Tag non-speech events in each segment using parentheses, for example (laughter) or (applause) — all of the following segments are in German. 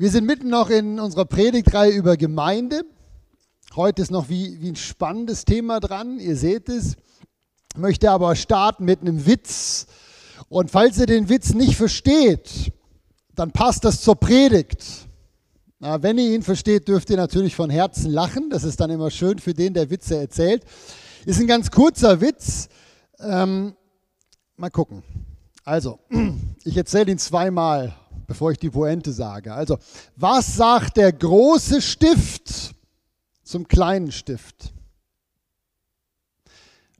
Wir sind mitten noch in unserer Predigtreihe über Gemeinde. Heute ist noch wie, wie ein spannendes Thema dran, ihr seht es. Ich möchte aber starten mit einem Witz. Und falls ihr den Witz nicht versteht, dann passt das zur Predigt. Na, wenn ihr ihn versteht, dürft ihr natürlich von Herzen lachen. Das ist dann immer schön für den, der Witze erzählt. Ist ein ganz kurzer Witz. Ähm, mal gucken. Also, (clears throat) ich erzähle ihn zweimal, bevor ich die Pointe sage. Also, was sagt der große Stift zum kleinen Stift?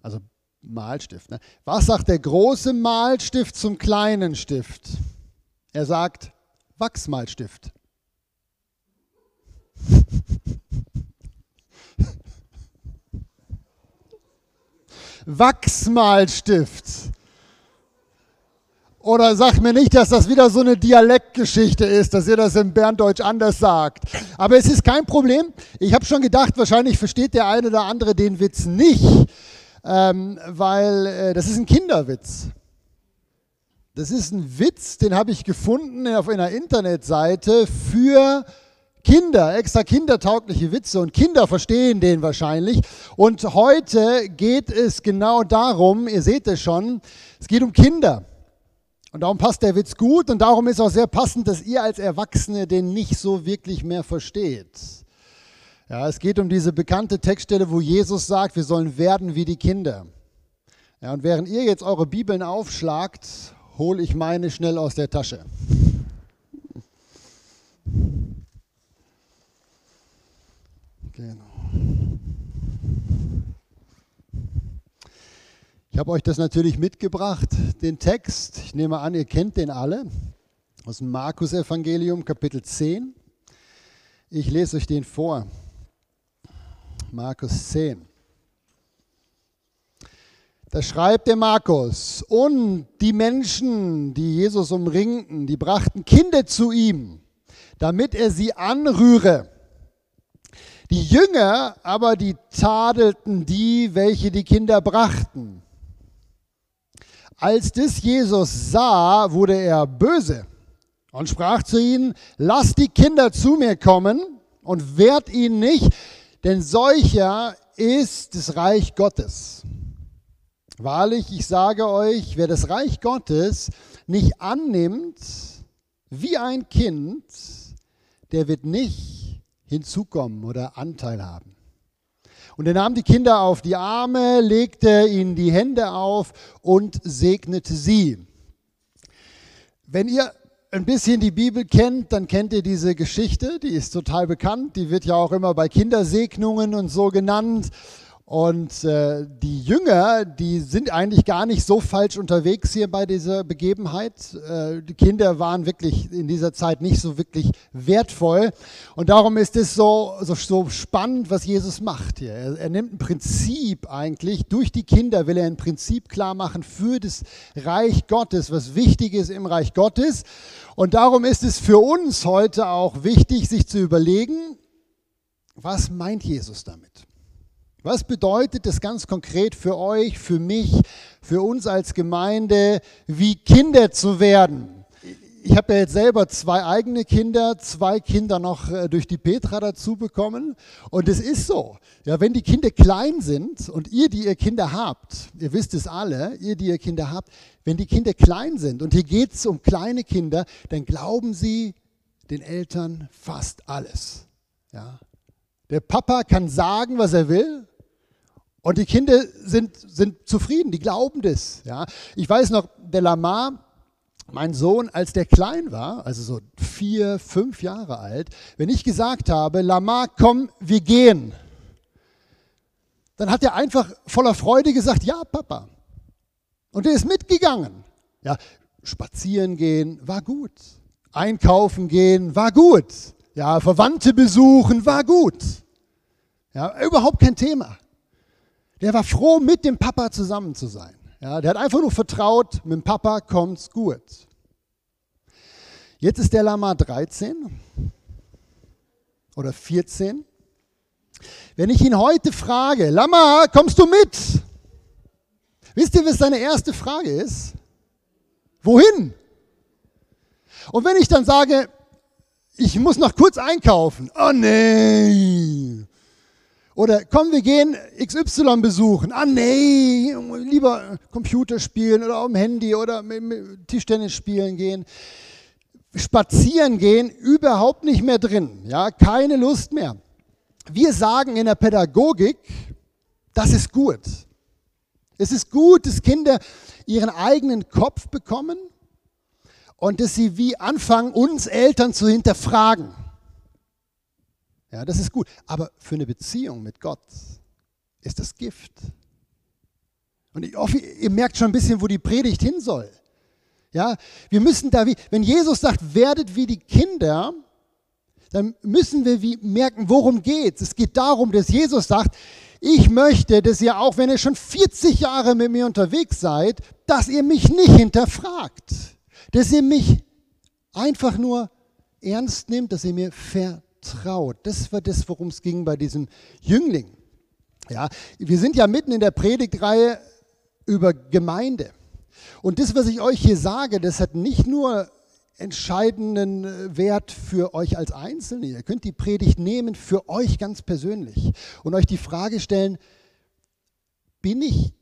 Also Malstift. Ne? Was sagt der große Malstift zum kleinen Stift? Er sagt Wachsmalstift. (laughs) Wachsmalstift. Oder sagt mir nicht, dass das wieder so eine Dialektgeschichte ist, dass ihr das im Berndeutsch anders sagt. Aber es ist kein Problem. Ich habe schon gedacht, wahrscheinlich versteht der eine oder andere den Witz nicht, ähm, weil äh, das ist ein Kinderwitz. Das ist ein Witz, den habe ich gefunden auf einer Internetseite für Kinder, extra kindertaugliche Witze und Kinder verstehen den wahrscheinlich. Und heute geht es genau darum, ihr seht es schon, es geht um Kinder. Und darum passt der Witz gut und darum ist auch sehr passend, dass ihr als Erwachsene den nicht so wirklich mehr versteht. Ja, es geht um diese bekannte Textstelle, wo Jesus sagt, wir sollen werden wie die Kinder. Ja, und während ihr jetzt eure Bibeln aufschlagt, hole ich meine schnell aus der Tasche. Genau. Habe euch das natürlich mitgebracht, den Text. Ich nehme an, ihr kennt den alle. Aus dem Markus-Evangelium, Kapitel 10. Ich lese euch den vor. Markus 10. Da schreibt der Markus, und die Menschen, die Jesus umringten, die brachten Kinder zu ihm, damit er sie anrühre. Die Jünger aber, die tadelten die, welche die Kinder brachten. Als das Jesus sah, wurde er böse und sprach zu ihnen, lasst die Kinder zu mir kommen und wehrt ihnen nicht, denn solcher ist das Reich Gottes. Wahrlich, ich sage euch, wer das Reich Gottes nicht annimmt wie ein Kind, der wird nicht hinzukommen oder Anteil haben. Und er nahm die Kinder auf die Arme, legte ihnen die Hände auf und segnete sie. Wenn ihr ein bisschen die Bibel kennt, dann kennt ihr diese Geschichte, die ist total bekannt, die wird ja auch immer bei Kindersegnungen und so genannt. Und äh, die Jünger, die sind eigentlich gar nicht so falsch unterwegs hier bei dieser Begebenheit. Äh, die Kinder waren wirklich in dieser Zeit nicht so wirklich wertvoll. Und darum ist es so, so, so spannend, was Jesus macht hier. Er, er nimmt ein Prinzip eigentlich, durch die Kinder will er ein Prinzip klar machen für das Reich Gottes, was wichtig ist im Reich Gottes. Und darum ist es für uns heute auch wichtig, sich zu überlegen, was meint Jesus damit? Was bedeutet das ganz konkret für euch, für mich, für uns als Gemeinde, wie Kinder zu werden? Ich habe ja jetzt selber zwei eigene Kinder, zwei Kinder noch äh, durch die Petra dazu bekommen. Und es ist so, ja, wenn die Kinder klein sind und ihr, die ihr Kinder habt, ihr wisst es alle, ihr, die ihr Kinder habt, wenn die Kinder klein sind und hier geht es um kleine Kinder, dann glauben sie den Eltern fast alles. Ja, der Papa kann sagen, was er will, und die Kinder sind, sind zufrieden, die glauben das. Ja. Ich weiß noch, der Lamar, mein Sohn, als der klein war, also so vier, fünf Jahre alt, wenn ich gesagt habe, Lamar, komm, wir gehen, dann hat er einfach voller Freude gesagt, ja, Papa. Und er ist mitgegangen. Ja, spazieren gehen war gut. Einkaufen gehen war gut. Ja, Verwandte besuchen war gut. Ja, überhaupt kein Thema. Der war froh, mit dem Papa zusammen zu sein. Ja, der hat einfach nur vertraut, mit dem Papa kommt's gut. Jetzt ist der Lama 13 oder 14. Wenn ich ihn heute frage, Lama, kommst du mit? Wisst ihr, was seine erste Frage ist? Wohin? Und wenn ich dann sage, ich muss noch kurz einkaufen. Oh nee. Oder komm, wir gehen XY besuchen. Ah nee, lieber Computer spielen oder am Handy oder Tischtennis spielen gehen. Spazieren gehen, überhaupt nicht mehr drin. Ja, keine Lust mehr. Wir sagen in der Pädagogik, das ist gut. Es ist gut, dass Kinder ihren eigenen Kopf bekommen und dass sie wie anfangen, uns Eltern zu hinterfragen. Ja, das ist gut. Aber für eine Beziehung mit Gott ist das Gift. Und ich hoffe, ihr merkt schon ein bisschen, wo die Predigt hin soll. Ja, wir müssen da wie, wenn Jesus sagt, werdet wie die Kinder, dann müssen wir wie merken, worum geht es. Geht darum, dass Jesus sagt, ich möchte, dass ihr auch, wenn ihr schon 40 Jahre mit mir unterwegs seid, dass ihr mich nicht hinterfragt. Dass ihr mich einfach nur ernst nehmt, dass ihr mir vertraut. Das war das, worum es ging bei diesem Jüngling. Ja, wir sind ja mitten in der Predigtreihe über Gemeinde. Und das, was ich euch hier sage, das hat nicht nur entscheidenden äh, Wert für euch als Einzelne. Ihr könnt die Predigt nehmen für euch ganz persönlich und euch die Frage stellen, bin ich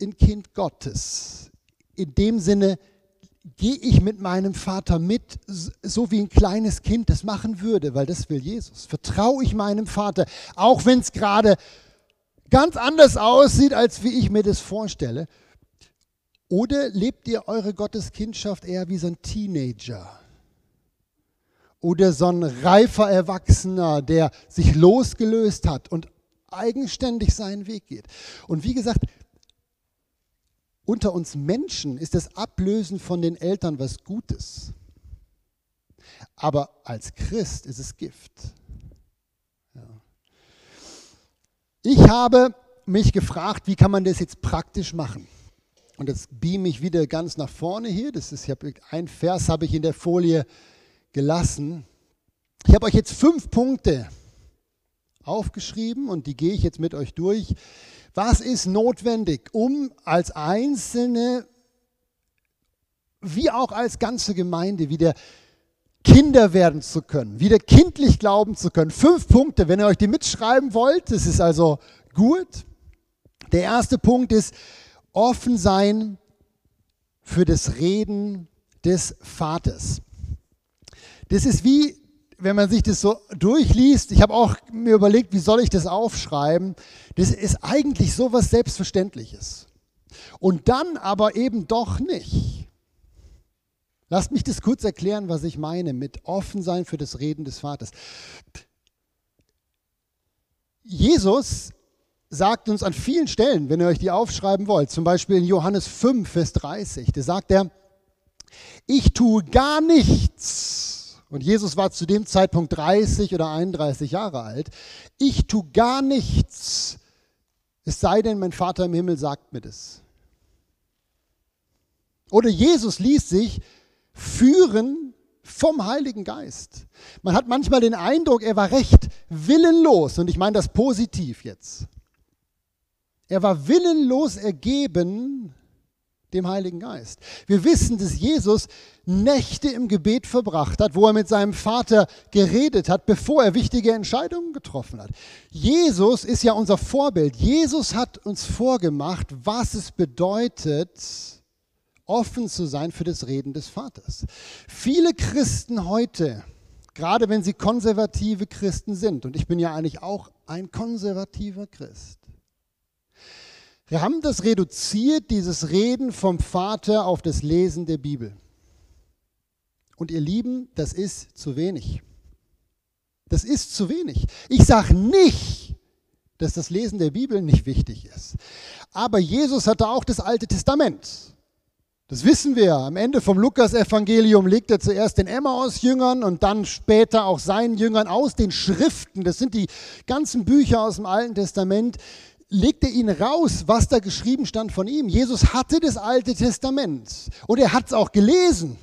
ein Kind Gottes? In dem Sinne, gehe ich mit meinem Vater mit, so wie ein kleines Kind das machen würde, weil das will Jesus. Vertraue ich meinem Vater, auch wenn es gerade ganz anders aussieht, als wie ich mir das vorstelle. Oder lebt ihr eure Gotteskindschaft eher wie so ein Teenager? Oder so ein reifer Erwachsener, der sich losgelöst hat und eigenständig seinen Weg geht. Und wie gesagt, unter uns Menschen ist das Ablösen von den Eltern was Gutes. Aber als Christ ist es Gift. Ja. Ich habe mich gefragt, wie kann man das jetzt praktisch machen? Und jetzt beam ich wieder ganz nach vorne hier. Das ist, ich habe ein Vers habe ich in der Folie gelassen. Ich habe euch jetzt fünf Punkte aufgeschrieben und die gehe ich jetzt mit euch durch. Was ist notwendig, um als Einzelne wie auch als ganze Gemeinde wieder Kinder werden zu können, wieder kindlich glauben zu können? Fünf Punkte, wenn ihr euch die mitschreiben wollt, das ist also gut. Der erste Punkt ist, offen sein für das Reden des Vaters. Das ist wie, wenn man sich das so durchliest, ich habe auch mir überlegt, wie soll ich das aufschreiben, das ist eigentlich so was Selbstverständliches. Und dann aber eben doch nicht. Lasst mich das kurz erklären, was ich meine mit offen sein für das Reden des Vaters. Jesus sagt uns an vielen Stellen, wenn ihr euch die aufschreiben wollt, zum Beispiel in Johannes 5, Vers 30, da sagt er, ich tue gar nichts. Und Jesus war zu dem Zeitpunkt 30 oder 31 Jahre alt. Ich tue gar nichts, es sei denn, mein Vater im Himmel sagt mir das. Oder Jesus ließ sich führen vom Heiligen Geist. Man hat manchmal den Eindruck, er war recht willenlos. Und ich meine das positiv jetzt. Er war willenlos ergeben dem Heiligen Geist. Wir wissen, dass Jesus Nächte im Gebet verbracht hat, wo er mit seinem Vater geredet hat, bevor er wichtige Entscheidungen getroffen hat. Jesus ist ja unser Vorbild. Jesus hat uns vorgemacht, was es bedeutet, offen zu sein für das Reden des Vaters. Viele Christen heute, gerade wenn sie konservative Christen sind, und ich bin ja eigentlich auch ein konservativer Christ, wir haben das reduziert, dieses Reden vom Vater auf das Lesen der Bibel. Und ihr Lieben, das ist zu wenig. Das ist zu wenig. Ich sage nicht, dass das Lesen der Bibel nicht wichtig ist. Aber Jesus hatte auch das Alte Testament. Das wissen wir. Am Ende vom Lukas-Evangelium legt er zuerst den Emmaus-Jüngern und dann später auch seinen Jüngern aus den Schriften, das sind die ganzen Bücher aus dem Alten Testament, legt er ihn raus, was da geschrieben stand von ihm. Jesus hatte das Alte Testament und er hat es auch gelesen.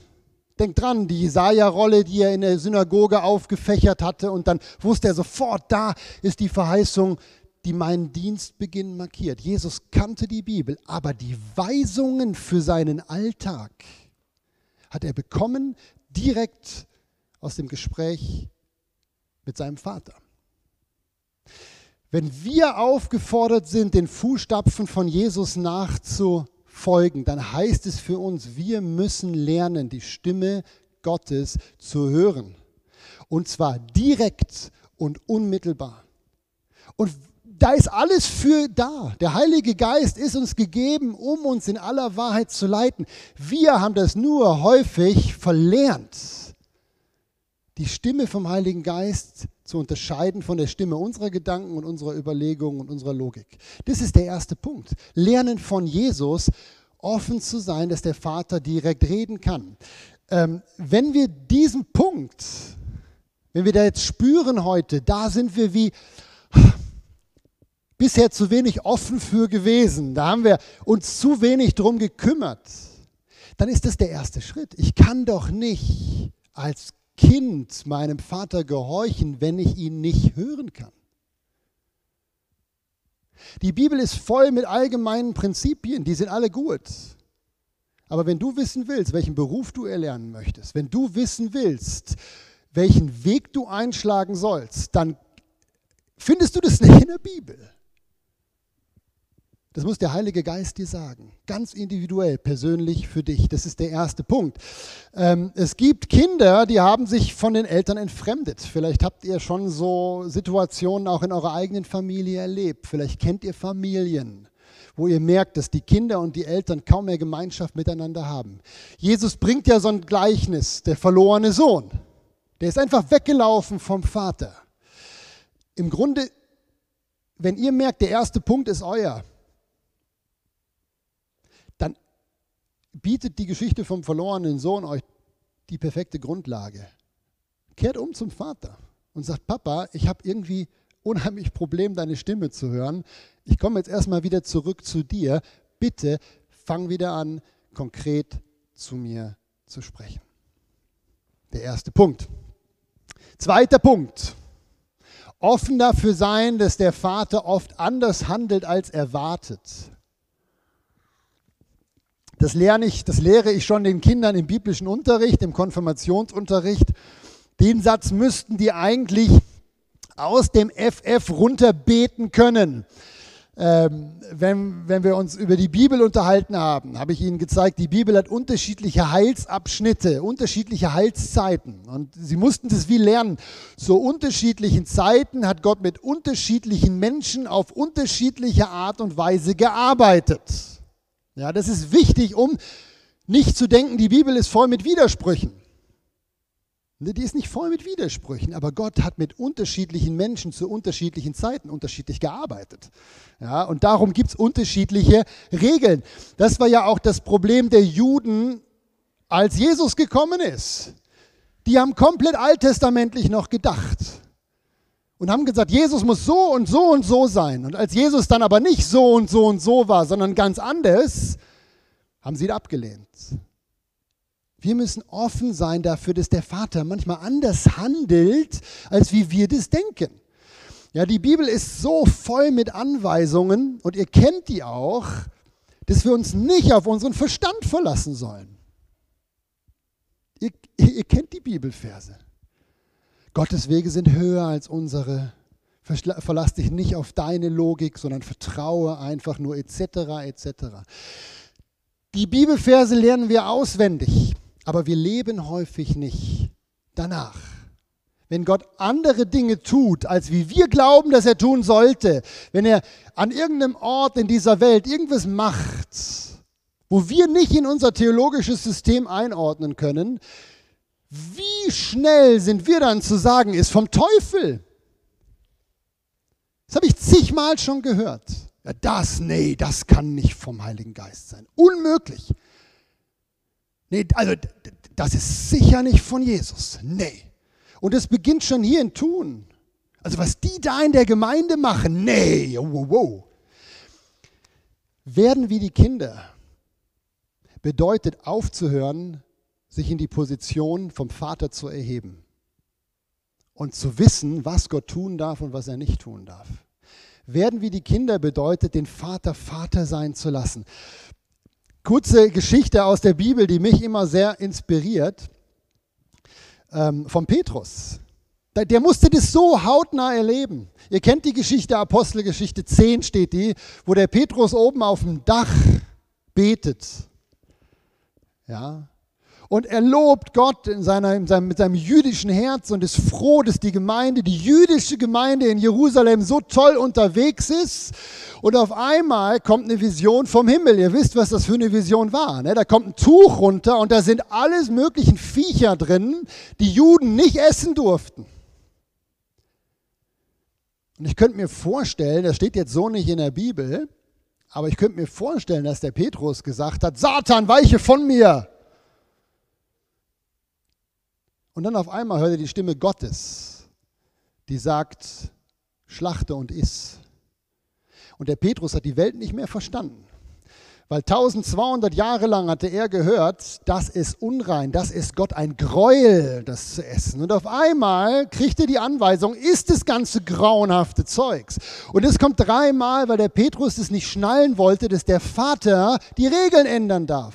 Denkt dran, die Jesaja-Rolle, die er in der Synagoge aufgefächert hatte und dann wusste er sofort, da ist die Verheißung, die meinen Dienstbeginn markiert. Jesus kannte die Bibel, aber die Weisungen für seinen Alltag hat er bekommen direkt aus dem Gespräch mit seinem Vater. Wenn wir aufgefordert sind, den Fußstapfen von Jesus nachzufolgen, dann heißt es für uns, wir müssen lernen, die Stimme Gottes zu hören. Und zwar direkt und unmittelbar. Und da ist alles für da. Der Heilige Geist ist uns gegeben, um uns in aller Wahrheit zu leiten. Wir haben das nur häufig verlernt, die Stimme vom Heiligen Geist zu unterscheiden von der Stimme unserer Gedanken und unserer Überlegungen und unserer Logik. Das ist der erste Punkt. Lernen von Jesus, offen zu sein, dass der Vater direkt reden kann. Ähm, wenn wir diesen Punkt, wenn wir da jetzt spüren heute, da sind wir wie bisher zu wenig offen für gewesen, da haben wir uns zu wenig drum gekümmert, dann ist das der erste Schritt. Ich kann doch nicht als Kind meinem Vater gehorchen, wenn ich ihn nicht hören kann. Die Bibel ist voll mit allgemeinen Prinzipien, die sind alle gut. Aber wenn du wissen willst, welchen Beruf du erlernen möchtest, wenn du wissen willst, welchen Weg du einschlagen sollst, dann findest du das nicht in der Bibel. Das muss der Heilige Geist dir sagen. Ganz individuell, persönlich für dich. Das ist der erste Punkt. Ähm, es gibt Kinder, die haben sich von den Eltern entfremdet. Vielleicht habt ihr schon so Situationen auch in eurer eigenen Familie erlebt. Vielleicht kennt ihr Familien, wo ihr merkt, dass die Kinder und die Eltern kaum mehr Gemeinschaft miteinander haben. Jesus bringt ja so ein Gleichnis, der verlorene Sohn. Der ist einfach weggelaufen vom Vater. Im Grunde, wenn ihr merkt, der erste Punkt ist euer, bietet die Geschichte vom verlorenen Sohn euch die perfekte Grundlage. Kehrt um zum Vater und sagt, Papa, ich habe irgendwie unheimlich Problem, deine Stimme zu hören. Ich komme jetzt erstmal wieder zurück zu dir. Bitte fang wieder an, konkret zu mir zu sprechen. Der erste Punkt. Zweiter Punkt. Offen dafür sein, dass der Vater oft anders handelt als erwartet. Das lerne ich, das lehre ich schon den Kindern im biblischen Unterricht, im Konfirmationsunterricht. Den Satz müssten die eigentlich aus dem FF runterbeten können. Ähm, wenn, wenn wir uns über die Bibel unterhalten haben, habe ich Ihnen gezeigt, die Bibel hat unterschiedliche Heilsabschnitte, unterschiedliche Heilszeiten. Und Sie mussten das wie lernen. Zu unterschiedlichen Zeiten hat Gott mit unterschiedlichen Menschen auf unterschiedliche Art und Weise gearbeitet. Ja, das ist wichtig, um nicht zu denken, die Bibel ist voll mit Widersprüchen. Die ist nicht voll mit Widersprüchen, aber Gott hat mit unterschiedlichen Menschen zu unterschiedlichen Zeiten unterschiedlich gearbeitet. Ja, und darum gibt es unterschiedliche Regeln. Das war ja auch das Problem der Juden, als Jesus gekommen ist. Die haben komplett alttestamentlich noch gedacht und haben gesagt, Jesus muss so und so und so sein. Und als Jesus dann aber nicht so und so und so war, sondern ganz anders, haben sie ihn abgelehnt. Wir müssen offen sein dafür, dass der Vater manchmal anders handelt, als wie wir das denken. Ja, die Bibel ist so voll mit Anweisungen und ihr kennt die auch, dass wir uns nicht auf unseren Verstand verlassen sollen. Ihr, ihr kennt die Bibelverse. Gottes Wege sind höher als unsere. Verlass dich nicht auf deine Logik, sondern vertraue einfach nur etc. etc. Die Bibelverse lernen wir auswendig, aber wir leben häufig nicht danach. Wenn Gott andere Dinge tut, als wie wir glauben, dass er tun sollte, wenn er an irgendeinem Ort in dieser Welt irgendwas macht, wo wir nicht in unser theologisches System einordnen können, wie schnell sind wir dann zu sagen, ist vom Teufel? Das habe ich zigmal schon gehört. Ja, das, nee, das kann nicht vom Heiligen Geist sein. Unmöglich. Nee, also das ist sicher nicht von Jesus. Nee. Und es beginnt schon hier in Tun. Also was die da in der Gemeinde machen, nee, wow, wow. Werden wie die Kinder bedeutet aufzuhören, sich in die Position vom Vater zu erheben und zu wissen, was Gott tun darf und was er nicht tun darf. Werden wie die Kinder bedeutet, den Vater Vater sein zu lassen. Kurze Geschichte aus der Bibel, die mich immer sehr inspiriert. ähm, vom Petrus. Der, der musste das so hautnah erleben. Ihr kennt die Geschichte, Apostelgeschichte 10 steht die, wo der Petrus oben auf dem Dach betet. Ja, und er lobt Gott in seiner, in seinem, mit seinem jüdischen Herz und ist froh, dass die Gemeinde, die jüdische Gemeinde in Jerusalem so toll unterwegs ist. Und auf einmal kommt eine Vision vom Himmel. Ihr wisst, was das für eine Vision war. Ne? Da kommt ein Tuch runter und da sind alles möglichen Viecher drin, die Juden nicht essen durften. Und ich könnte mir vorstellen, das steht jetzt so nicht in der Bibel, aber ich könnte mir vorstellen, dass der Petrus gesagt hat, Satan, weiche von mir. Und dann auf einmal hört er die Stimme Gottes, die sagt, schlachte und iss. Und der Petrus hat die Welt nicht mehr verstanden. Weil 1200 Jahre lang hatte er gehört, das ist unrein, das ist Gott ein Gräuel, das zu essen. Und auf einmal kriegt er die Anweisung, isst das ganze grauenhafte Zeugs. Und es kommt dreimal, weil der Petrus es nicht schnallen wollte, dass der Vater die Regeln ändern darf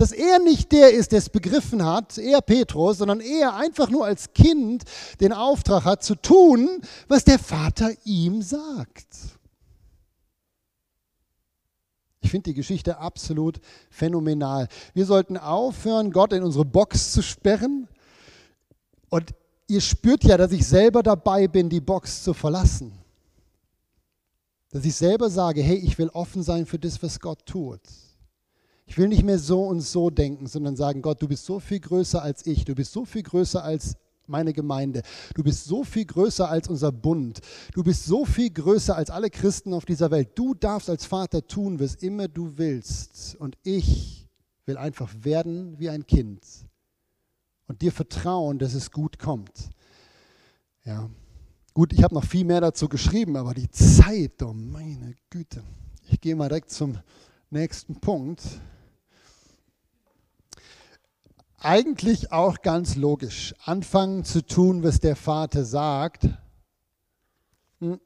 dass er nicht der ist, der es begriffen hat, er Petrus, sondern er einfach nur als Kind den Auftrag hat zu tun, was der Vater ihm sagt. Ich finde die Geschichte absolut phänomenal. Wir sollten aufhören, Gott in unsere Box zu sperren. Und ihr spürt ja, dass ich selber dabei bin, die Box zu verlassen. Dass ich selber sage, hey, ich will offen sein für das, was Gott tut. Ich will nicht mehr so und so denken, sondern sagen, Gott, du bist so viel größer als ich, du bist so viel größer als meine Gemeinde, du bist so viel größer als unser Bund, du bist so viel größer als alle Christen auf dieser Welt. Du darfst als Vater tun, was immer du willst. Und ich will einfach werden wie ein Kind und dir vertrauen, dass es gut kommt. Ja. Gut, ich habe noch viel mehr dazu geschrieben, aber die Zeit, oh meine Güte. Ich gehe mal direkt zum nächsten Punkt eigentlich auch ganz logisch. Anfangen zu tun, was der Vater sagt, hm.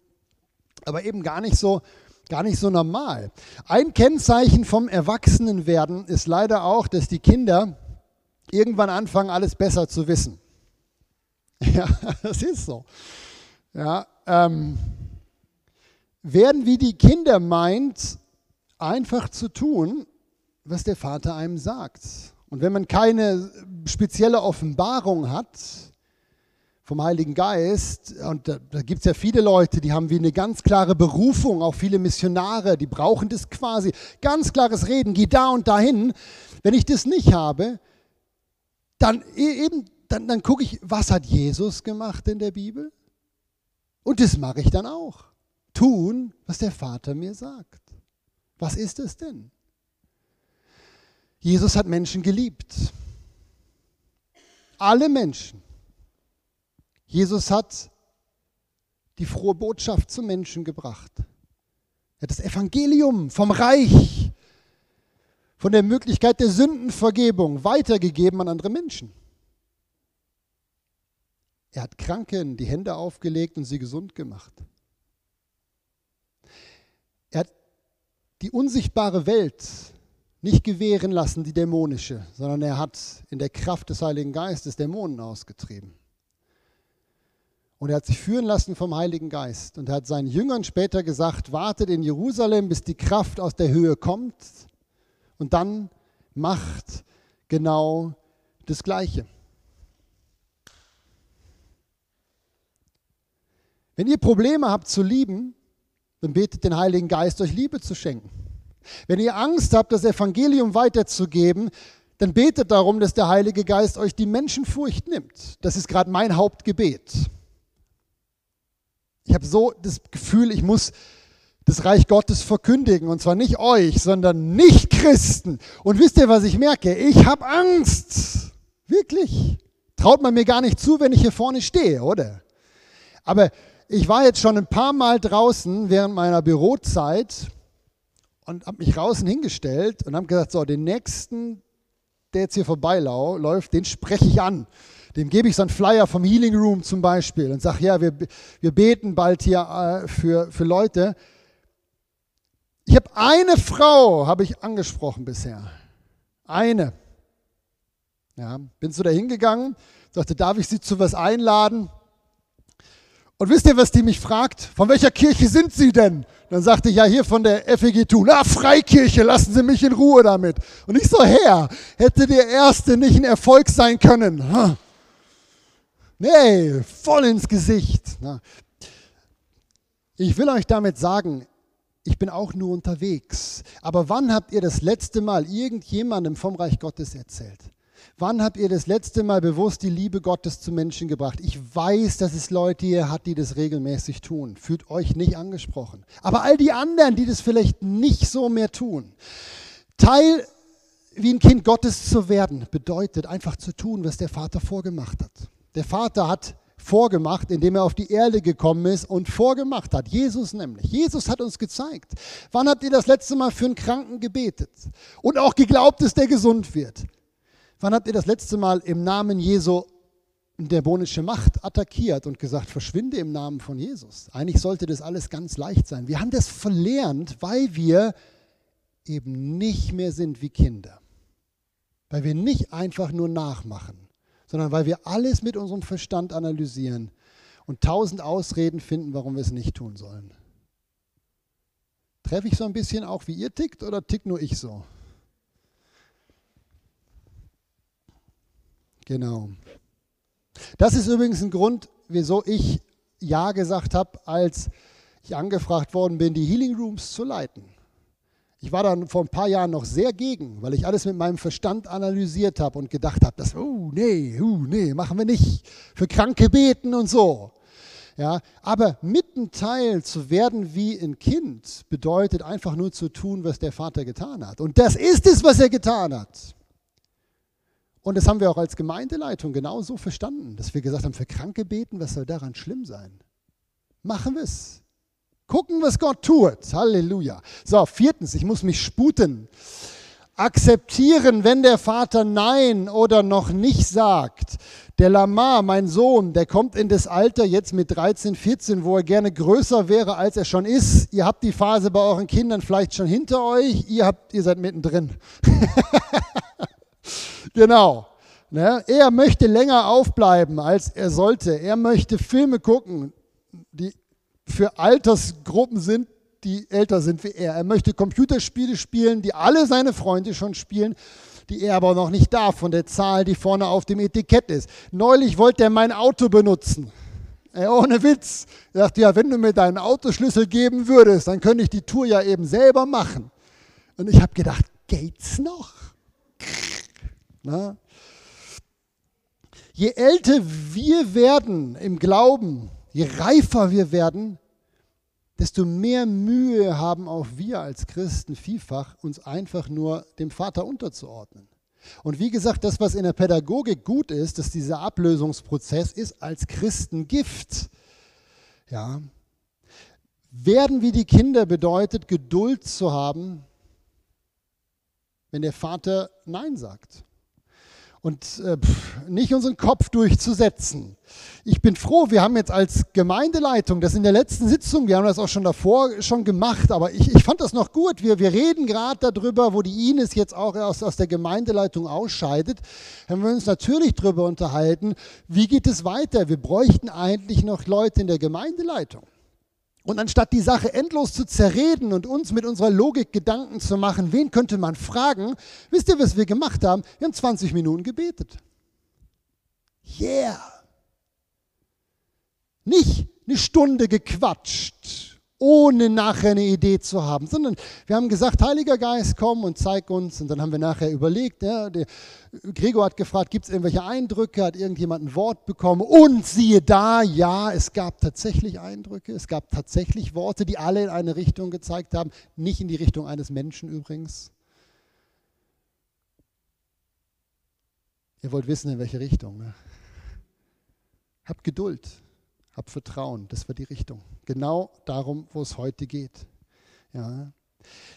aber eben gar nicht so, gar nicht so normal. Ein Kennzeichen vom Erwachsenenwerden ist leider auch, dass die Kinder irgendwann anfangen, alles besser zu wissen. (laughs) Ja, das ist so. Ja, ähm, werden wie die Kinder meint, einfach zu tun, was der Vater einem sagt. Und wenn man keine spezielle Offenbarung hat vom Heiligen Geist, und da, da gibt es ja viele Leute, die haben wie eine ganz klare Berufung, auch viele Missionare, die brauchen das quasi, ganz klares Reden, geh da und dahin. Wenn ich das nicht habe, dann e, eben, dann, dann gucke ich, was hat Jesus gemacht in der Bibel? Und das mache ich dann auch. Tun, was der Vater mir sagt. Was ist es denn? Jesus hat Menschen geliebt. Alle Menschen. Jesus hat die frohe Botschaft zum Menschen gebracht. Er hat das Evangelium vom Reich, von der Möglichkeit der Sündenvergebung weitergegeben an andere Menschen. Er hat Kranken die Hände aufgelegt und sie gesund gemacht. Er hat die unsichtbare Welt nicht gewähren lassen, die dämonische, sondern er hat in der Kraft des Heiligen Geistes Dämonen ausgetrieben. Und er hat sich führen lassen vom Heiligen Geist. Und er hat seinen Jüngern später gesagt, wartet in Jerusalem, bis die Kraft aus der Höhe kommt. Und dann macht genau das Gleiche. Wenn ihr Probleme habt zu lieben, dann betet den Heiligen Geist, euch Liebe zu schenken. Wenn ihr Angst habt, das Evangelium weiterzugeben, dann betet darum, dass der Heilige Geist euch die Menschenfurcht nimmt. Das ist gerade mein Hauptgebet. Ich habe so das Gefühl, ich muss das Reich Gottes verkündigen. Und zwar nicht euch, sondern nicht Christen. Und wisst ihr, was ich merke? Ich habe Angst. Wirklich. Traut man mir gar nicht zu, wenn ich hier vorne stehe, oder? Aber ich war jetzt schon ein paar Mal draußen während meiner Bürozeit und habe mich draußen hingestellt und habe gesagt, so, den nächsten, der jetzt hier vorbeiläuft, den spreche ich an. Dem gebe ich so einen Flyer vom Healing Room zum Beispiel und sage, ja, wir, wir beten bald hier äh, für, für Leute. Ich habe eine Frau, habe ich angesprochen bisher. Eine. Ja, bin so da hingegangen, sagte, darf ich Sie zu was einladen? Und wisst ihr, was die mich fragt? Von welcher Kirche sind Sie denn? Dann sagte ich, ja, hier von der FEG Thun. Na, Freikirche, lassen Sie mich in Ruhe damit. Und ich so, Herr, hätte der Erste nicht ein Erfolg sein können? Nee, voll ins Gesicht. Ich will euch damit sagen, ich bin auch nur unterwegs. Aber wann habt ihr das letzte Mal irgendjemandem vom Reich Gottes erzählt? Wann habt ihr das letzte Mal bewusst die Liebe Gottes zu Menschen gebracht? Ich weiß, dass es Leute hier hat, die das regelmäßig tun. Fühlt euch nicht angesprochen. Aber all die anderen, die das vielleicht nicht so mehr tun. Teil wie ein Kind Gottes zu werden, bedeutet einfach zu tun, was der Vater vorgemacht hat. Der Vater hat vorgemacht, indem er auf die Erde gekommen ist und vorgemacht hat. Jesus nämlich. Jesus hat uns gezeigt. Wann habt ihr das letzte Mal für einen Kranken gebetet und auch geglaubt, dass der gesund wird? Wann habt ihr das letzte Mal im Namen Jesu dämonische Macht attackiert und gesagt, verschwinde im Namen von Jesus? Eigentlich sollte das alles ganz leicht sein. Wir haben das verlernt, weil wir eben nicht mehr sind wie Kinder. Weil wir nicht einfach nur nachmachen, sondern weil wir alles mit unserem Verstand analysieren und tausend Ausreden finden, warum wir es nicht tun sollen. Treffe ich so ein bisschen auch, wie ihr tickt oder tickt nur ich so? Genau. Das ist übrigens ein Grund, wieso ich Ja gesagt habe, als ich angefragt worden bin, die Healing Rooms zu leiten. Ich war dann vor ein paar Jahren noch sehr gegen, weil ich alles mit meinem Verstand analysiert habe und gedacht habe, das, oh nee, oh nee, machen wir nicht. Für Kranke beten und so. Ja, aber mitten Teil zu werden wie ein Kind bedeutet einfach nur zu tun, was der Vater getan hat. Und das ist es, was er getan hat. Und das haben wir auch als Gemeindeleitung genauso verstanden, dass wir gesagt haben, für Kranke beten, was soll daran schlimm sein? Machen wir es. Gucken, was Gott tut. Halleluja. So, viertens, ich muss mich sputen. Akzeptieren, wenn der Vater Nein oder noch nicht sagt. Der Lamar, mein Sohn, der kommt in das Alter jetzt mit 13, 14, wo er gerne größer wäre, als er schon ist. Ihr habt die Phase bei euren Kindern vielleicht schon hinter euch, ihr, habt, ihr seid mittendrin. (laughs) Genau. Ne? Er möchte länger aufbleiben, als er sollte. Er möchte Filme gucken, die für Altersgruppen sind, die älter sind wie er. Er möchte Computerspiele spielen, die alle seine Freunde schon spielen, die er aber noch nicht darf, von der Zahl, die vorne auf dem Etikett ist. Neulich wollte er mein Auto benutzen. Ey, ohne Witz. Er sagte, ja, wenn du mir deinen Autoschlüssel geben würdest, dann könnte ich die Tour ja eben selber machen. Und ich habe gedacht, geht's noch? Na? Je älter wir werden im Glauben, je reifer wir werden, desto mehr Mühe haben auch wir als Christen vielfach, uns einfach nur dem Vater unterzuordnen. Und wie gesagt, das, was in der Pädagogik gut ist, dass dieser Ablösungsprozess ist als Christen Gift. Ja. Werden wie die Kinder bedeutet, Geduld zu haben, wenn der Vater Nein sagt und äh, nicht unseren Kopf durchzusetzen. Ich bin froh, wir haben jetzt als Gemeindeleitung das in der letzten Sitzung, wir haben das auch schon davor schon gemacht, aber ich, ich fand das noch gut. Wir, wir reden gerade darüber, wo die Ines jetzt auch aus, aus der Gemeindeleitung ausscheidet, haben wir uns natürlich darüber unterhalten, wie geht es weiter. Wir bräuchten eigentlich noch Leute in der Gemeindeleitung. Und anstatt die Sache endlos zu zerreden und uns mit unserer Logik Gedanken zu machen, wen könnte man fragen, wisst ihr, was wir gemacht haben? Wir haben 20 Minuten gebetet. Yeah. Nicht eine Stunde gequatscht ohne nachher eine Idee zu haben, sondern wir haben gesagt, Heiliger Geist, komm und zeig uns. Und dann haben wir nachher überlegt, ja, der, Gregor hat gefragt, gibt es irgendwelche Eindrücke, hat irgendjemand ein Wort bekommen? Und siehe da, ja, es gab tatsächlich Eindrücke, es gab tatsächlich Worte, die alle in eine Richtung gezeigt haben, nicht in die Richtung eines Menschen übrigens. Ihr wollt wissen, in welche Richtung. Ne? Habt Geduld. Hab Vertrauen, das war die Richtung. Genau darum, wo es heute geht. Ja.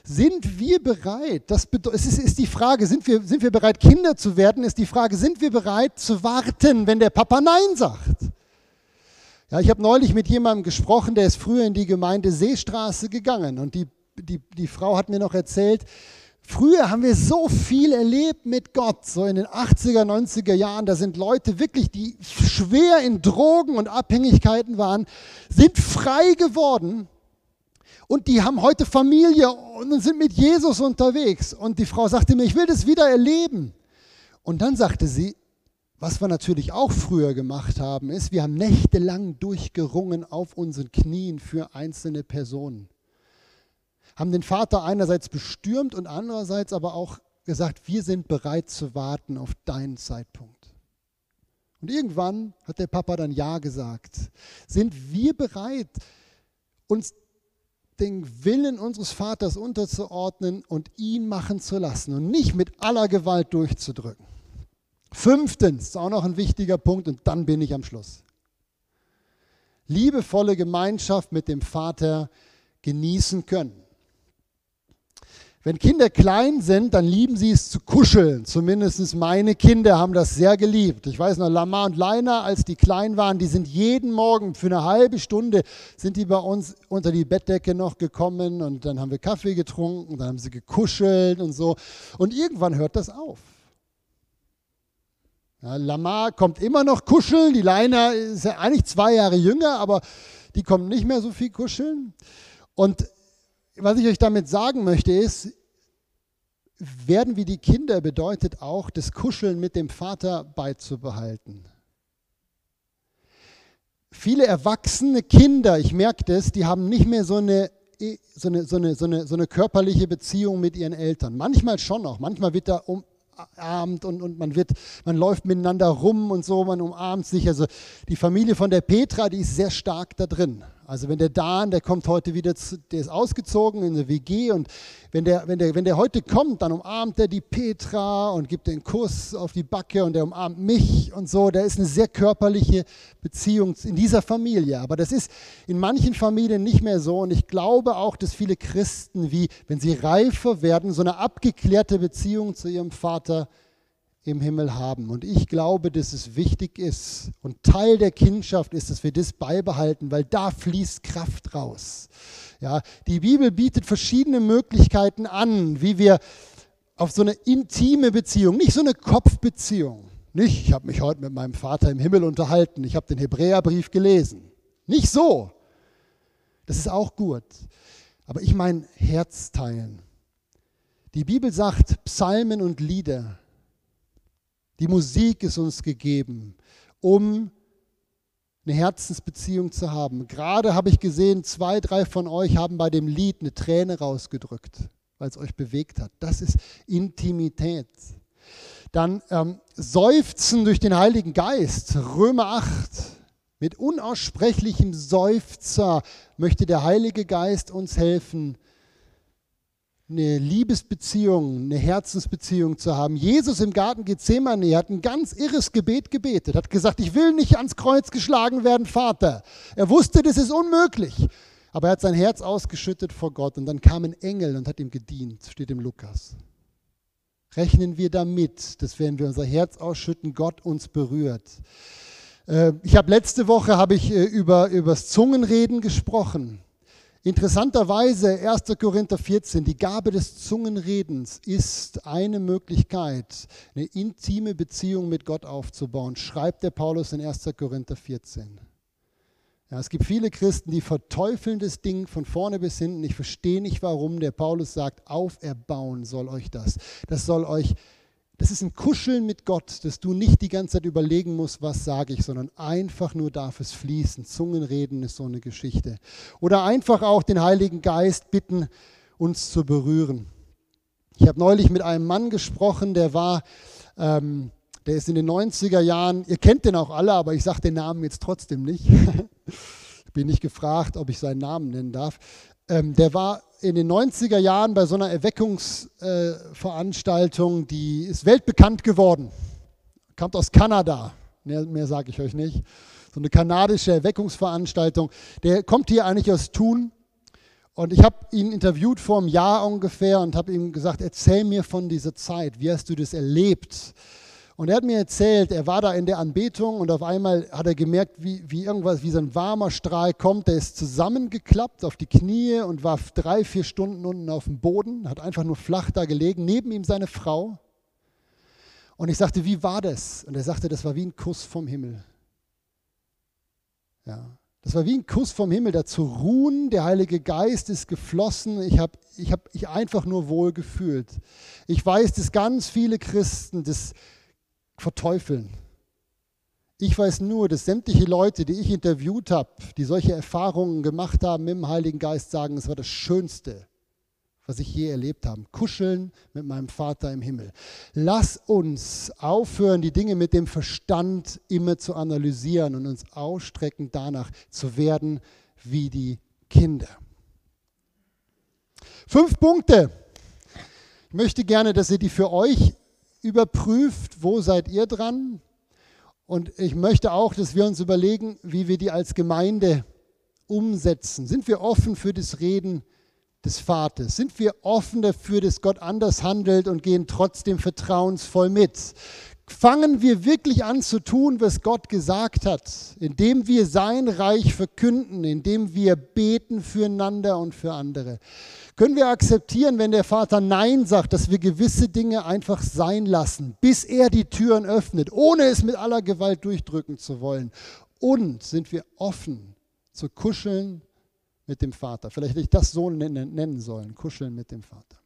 Sind wir bereit? Das es ist, ist, die Frage, sind wir, sind wir bereit, Kinder zu werden? Ist die Frage, sind wir bereit zu warten, wenn der Papa Nein sagt? Ja, ich habe neulich mit jemandem gesprochen, der ist früher in die Gemeinde Seestraße gegangen und die, die, die Frau hat mir noch erzählt, Früher haben wir so viel erlebt mit Gott, so in den 80er, 90er Jahren. Da sind Leute wirklich, die schwer in Drogen und Abhängigkeiten waren, sind frei geworden und die haben heute Familie und sind mit Jesus unterwegs. Und die Frau sagte mir, ich will das wieder erleben. Und dann sagte sie, was wir natürlich auch früher gemacht haben, ist, wir haben nächtelang durchgerungen auf unseren Knien für einzelne Personen haben den Vater einerseits bestürmt und andererseits aber auch gesagt, wir sind bereit zu warten auf deinen Zeitpunkt. Und irgendwann hat der Papa dann Ja gesagt. Sind wir bereit, uns den Willen unseres Vaters unterzuordnen und ihn machen zu lassen und nicht mit aller Gewalt durchzudrücken? Fünftens, auch noch ein wichtiger Punkt und dann bin ich am Schluss. Liebevolle Gemeinschaft mit dem Vater genießen können. Wenn Kinder klein sind, dann lieben sie es zu kuscheln. Zumindest meine Kinder haben das sehr geliebt. Ich weiß noch, Lama und Leina, als die klein waren, die sind jeden Morgen für eine halbe Stunde sind die bei uns unter die Bettdecke noch gekommen und dann haben wir Kaffee getrunken, dann haben sie gekuschelt und so. Und irgendwann hört das auf. Ja, Lamar kommt immer noch kuscheln, die Leina ist ja eigentlich zwei Jahre jünger, aber die kommt nicht mehr so viel kuscheln. Und was ich euch damit sagen möchte, ist, werden wie die Kinder bedeutet auch, das Kuscheln mit dem Vater beizubehalten. Viele erwachsene Kinder, ich merke das, die haben nicht mehr so eine, so eine, so eine, so eine, so eine körperliche Beziehung mit ihren Eltern. Manchmal schon noch, manchmal wird da umarmt und, und man, wird, man läuft miteinander rum und so, man umarmt sich. Also die Familie von der Petra, die ist sehr stark da drin. Also wenn der Dan, der kommt heute wieder, zu, der ist ausgezogen in eine WG und wenn der, wenn, der, wenn der heute kommt, dann umarmt er die Petra und gibt den Kuss auf die Backe und der umarmt mich und so. Da ist eine sehr körperliche Beziehung in dieser Familie. Aber das ist in manchen Familien nicht mehr so und ich glaube auch, dass viele Christen, wie wenn sie reifer werden, so eine abgeklärte Beziehung zu ihrem Vater haben im Himmel haben. Und ich glaube, dass es wichtig ist und Teil der Kindschaft ist, dass wir das beibehalten, weil da fließt Kraft raus. Ja, die Bibel bietet verschiedene Möglichkeiten an, wie wir auf so eine intime Beziehung, nicht so eine Kopfbeziehung, nicht, ich habe mich heute mit meinem Vater im Himmel unterhalten, ich habe den Hebräerbrief gelesen. Nicht so. Das ist auch gut. Aber ich meine Herz teilen. Die Bibel sagt, Psalmen und Lieder die Musik ist uns gegeben, um eine Herzensbeziehung zu haben. Gerade habe ich gesehen, zwei, drei von euch haben bei dem Lied eine Träne rausgedrückt, weil es euch bewegt hat. Das ist Intimität. Dann ähm, Seufzen durch den Heiligen Geist, Römer 8. Mit unaussprechlichem Seufzer möchte der Heilige Geist uns helfen, eine Liebesbeziehung, eine Herzensbeziehung zu haben. Jesus im Garten Gethsemane hat ein ganz irres Gebet gebetet, hat gesagt, ich will nicht ans Kreuz geschlagen werden, Vater. Er wusste, das ist unmöglich, aber er hat sein Herz ausgeschüttet vor Gott und dann kam ein Engel und hat ihm gedient, steht im Lukas. Rechnen wir damit, dass wenn wir unser Herz ausschütten, Gott uns berührt. Äh, ich habe letzte Woche habe ich äh, über, über das Zungenreden gesprochen. Interessanterweise 1. Korinther 14, die Gabe des Zungenredens ist eine Möglichkeit, eine intime Beziehung mit Gott aufzubauen, schreibt der Paulus in 1. Korinther 14. Ja, es gibt viele Christen, die verteufeln das Ding von vorne bis hinten. Ich verstehe nicht, warum der Paulus sagt, auferbauen soll euch das. Das soll euch das ist ein Kuscheln mit Gott, dass du nicht die ganze Zeit überlegen musst, was sage ich, sondern einfach nur darf es fließen. Zungenreden ist so eine Geschichte. Oder einfach auch den Heiligen Geist bitten, uns zu berühren. Ich habe neulich mit einem Mann gesprochen, der war, ähm, der ist in den 90er Jahren, ihr kennt den auch alle, aber ich sage den Namen jetzt trotzdem nicht. (laughs) ich bin nicht gefragt, ob ich seinen Namen nennen darf. Ähm, der war in den 90er Jahren bei so einer Erweckungsveranstaltung, äh, die ist weltbekannt geworden. Kommt aus Kanada, mehr, mehr sage ich euch nicht. So eine kanadische Erweckungsveranstaltung. Der kommt hier eigentlich aus Thun. Und ich habe ihn interviewt vor einem Jahr ungefähr und habe ihm gesagt, erzähl mir von dieser Zeit. Wie hast du das erlebt? Und er hat mir erzählt, er war da in der Anbetung und auf einmal hat er gemerkt, wie, wie irgendwas, wie so ein warmer Strahl kommt. Der ist zusammengeklappt auf die Knie und war drei, vier Stunden unten auf dem Boden, hat einfach nur flach da gelegen, neben ihm seine Frau. Und ich sagte, wie war das? Und er sagte, das war wie ein Kuss vom Himmel. Ja, das war wie ein Kuss vom Himmel, da zu ruhen. Der Heilige Geist ist geflossen. Ich habe ich hab, ich einfach nur wohl gefühlt. Ich weiß, dass ganz viele Christen das verteufeln. Ich weiß nur, dass sämtliche Leute, die ich interviewt habe, die solche Erfahrungen gemacht haben mit dem Heiligen Geist, sagen, es war das Schönste, was ich je erlebt habe. Kuscheln mit meinem Vater im Himmel. Lass uns aufhören, die Dinge mit dem Verstand immer zu analysieren und uns ausstrecken danach zu werden wie die Kinder. Fünf Punkte. Ich möchte gerne, dass ihr die für euch überprüft, wo seid ihr dran. Und ich möchte auch, dass wir uns überlegen, wie wir die als Gemeinde umsetzen. Sind wir offen für das Reden des Vaters? Sind wir offen dafür, dass Gott anders handelt und gehen trotzdem vertrauensvoll mit? Fangen wir wirklich an zu tun, was Gott gesagt hat, indem wir sein Reich verkünden, indem wir beten füreinander und für andere. Können wir akzeptieren, wenn der Vater Nein sagt, dass wir gewisse Dinge einfach sein lassen, bis er die Türen öffnet, ohne es mit aller Gewalt durchdrücken zu wollen? Und sind wir offen zu kuscheln mit dem Vater. Vielleicht hätte ich das so nennen sollen, kuscheln mit dem Vater.